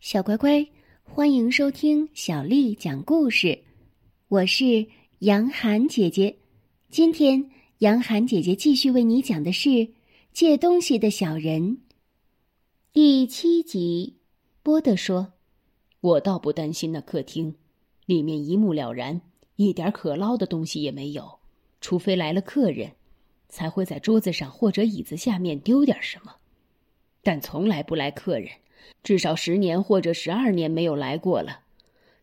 小乖乖，欢迎收听小丽讲故事。我是杨涵姐姐，今天杨涵姐姐继续为你讲的是《借东西的小人》第七集。波德说：“我倒不担心那客厅，里面一目了然，一点可捞的东西也没有，除非来了客人，才会在桌子上或者椅子下面丢点什么。但从来不来客人。”至少十年或者十二年没有来过了。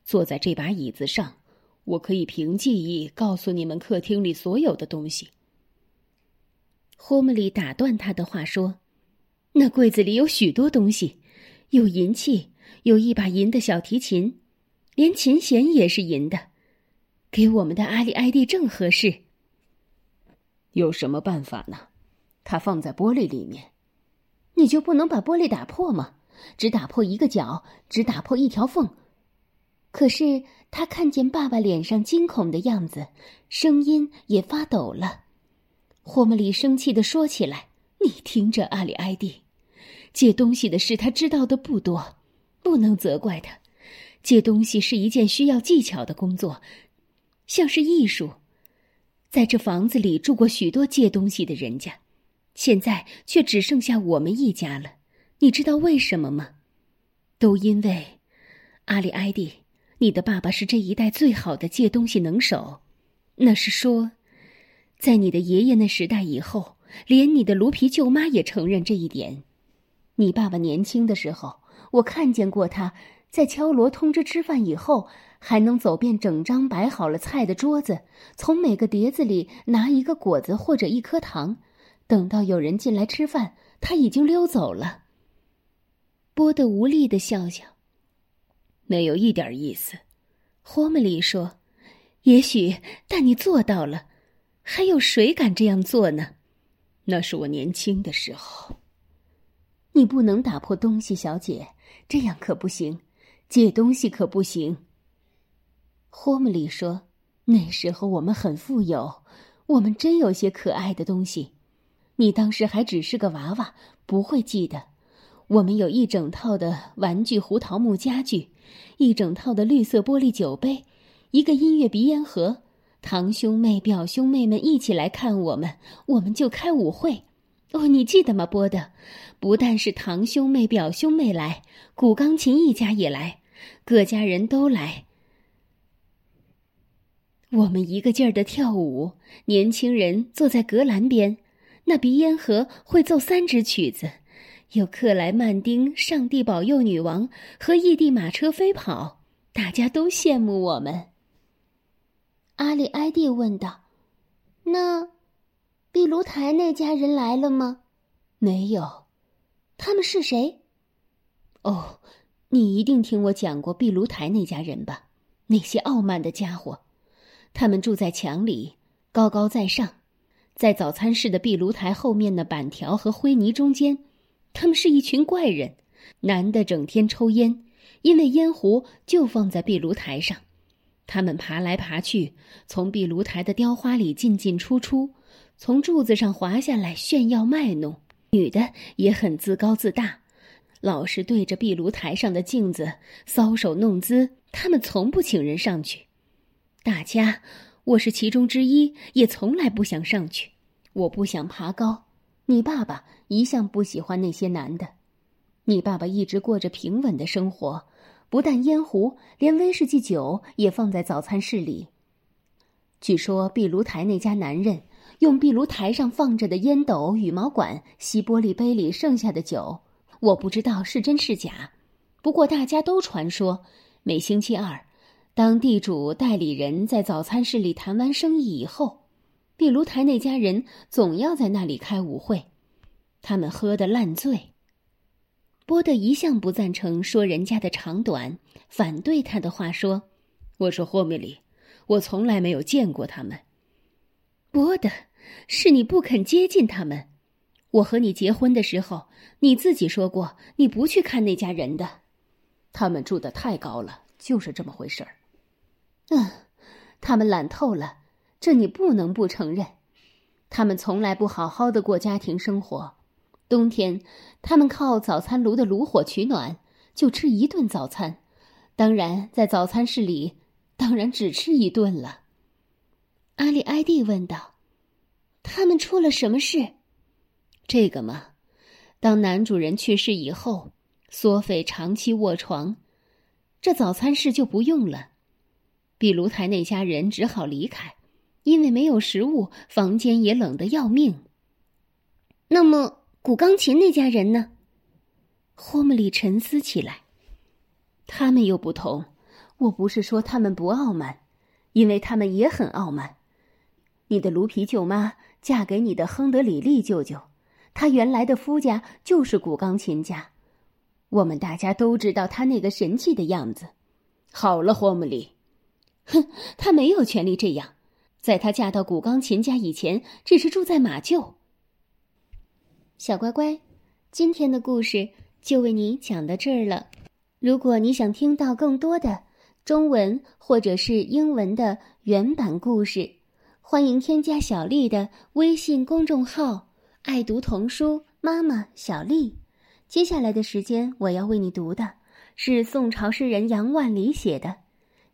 坐在这把椅子上，我可以凭记忆告诉你们客厅里所有的东西。霍姆里打断他的话说：“那柜子里有许多东西，有银器，有一把银的小提琴，连琴弦也是银的，给我们的阿里埃蒂正合适。有什么办法呢？它放在玻璃里面，你就不能把玻璃打破吗？”只打破一个角，只打破一条缝。可是他看见爸爸脸上惊恐的样子，声音也发抖了。霍姆里生气的说起来：“你听着，阿里埃蒂，借东西的事他知道的不多，不能责怪他。借东西是一件需要技巧的工作，像是艺术。在这房子里住过许多借东西的人家，现在却只剩下我们一家了。”你知道为什么吗？都因为阿里埃蒂，你的爸爸是这一代最好的借东西能手。那是说，在你的爷爷那时代以后，连你的卢皮舅妈也承认这一点。你爸爸年轻的时候，我看见过他在敲锣通知吃饭以后，还能走遍整张摆好了菜的桌子，从每个碟子里拿一个果子或者一颗糖，等到有人进来吃饭，他已经溜走了。波德无力的笑笑，没有一点意思。霍姆里说：“也许，但你做到了。还有谁敢这样做呢？那是我年轻的时候。你不能打破东西，小姐，这样可不行。借东西可不行。”霍姆里说：“那时候我们很富有，我们真有些可爱的东西。你当时还只是个娃娃，不会记得。”我们有一整套的玩具胡桃木家具，一整套的绿色玻璃酒杯，一个音乐鼻烟盒。堂兄妹、表兄妹们一起来看我们，我们就开舞会。哦，你记得吗，波德？不但是堂兄妹、表兄妹来，古钢琴一家也来，各家人都来。我们一个劲儿的跳舞，年轻人坐在格栏边，那鼻烟盒会奏三支曲子。有克莱曼丁、上帝保佑女王和异地马车飞跑，大家都羡慕我们。阿里埃蒂问道：“那壁炉台那家人来了吗？”“没有。”“他们是谁？”“哦，你一定听我讲过壁炉台那家人吧？那些傲慢的家伙，他们住在墙里，高高在上，在早餐室的壁炉台后面的板条和灰泥中间。”他们是一群怪人，男的整天抽烟，因为烟壶就放在壁炉台上。他们爬来爬去，从壁炉台的雕花里进进出出，从柱子上滑下来炫耀卖弄。女的也很自高自大，老是对着壁炉台上的镜子搔首弄姿。他们从不请人上去。大家，我是其中之一，也从来不想上去。我不想爬高。你爸爸一向不喜欢那些男的，你爸爸一直过着平稳的生活，不但烟壶，连威士忌酒也放在早餐室里。据说壁炉台那家男人用壁炉台上放着的烟斗、羽毛管吸玻璃杯里剩下的酒，我不知道是真是假。不过大家都传说，每星期二，当地主代理人在早餐室里谈完生意以后。壁炉台那家人总要在那里开舞会，他们喝得烂醉。波德一向不赞成说人家的长短，反对他的话说：“我说霍米里，我从来没有见过他们。”波德，是你不肯接近他们。我和你结婚的时候，你自己说过你不去看那家人的。他们住的太高了，就是这么回事儿。嗯，他们懒透了。这你不能不承认，他们从来不好好的过家庭生活。冬天，他们靠早餐炉的炉火取暖；就吃一顿早餐，当然在早餐室里，当然只吃一顿了。阿里埃蒂问道：“他们出了什么事？这个嘛，当男主人去世以后，索菲长期卧床，这早餐室就不用了。比卢台那家人只好离开，因为没有食物，房间也冷得要命。那么，古钢琴那家人呢？”霍姆里沉思起来。他们又不同，我不是说他们不傲慢，因为他们也很傲慢。你的卢皮舅妈嫁给你的亨德里利舅舅，他原来的夫家就是古钢琴家。我们大家都知道他那个神气的样子。好了，霍姆里，哼，他没有权利这样。在她嫁到古钢琴家以前，只是住在马厩。小乖乖，今天的故事。就为你讲到这儿了。如果你想听到更多的中文或者是英文的原版故事，欢迎添加小丽的微信公众号“爱读童书妈妈小丽”。接下来的时间，我要为你读的是宋朝诗人杨万里写的《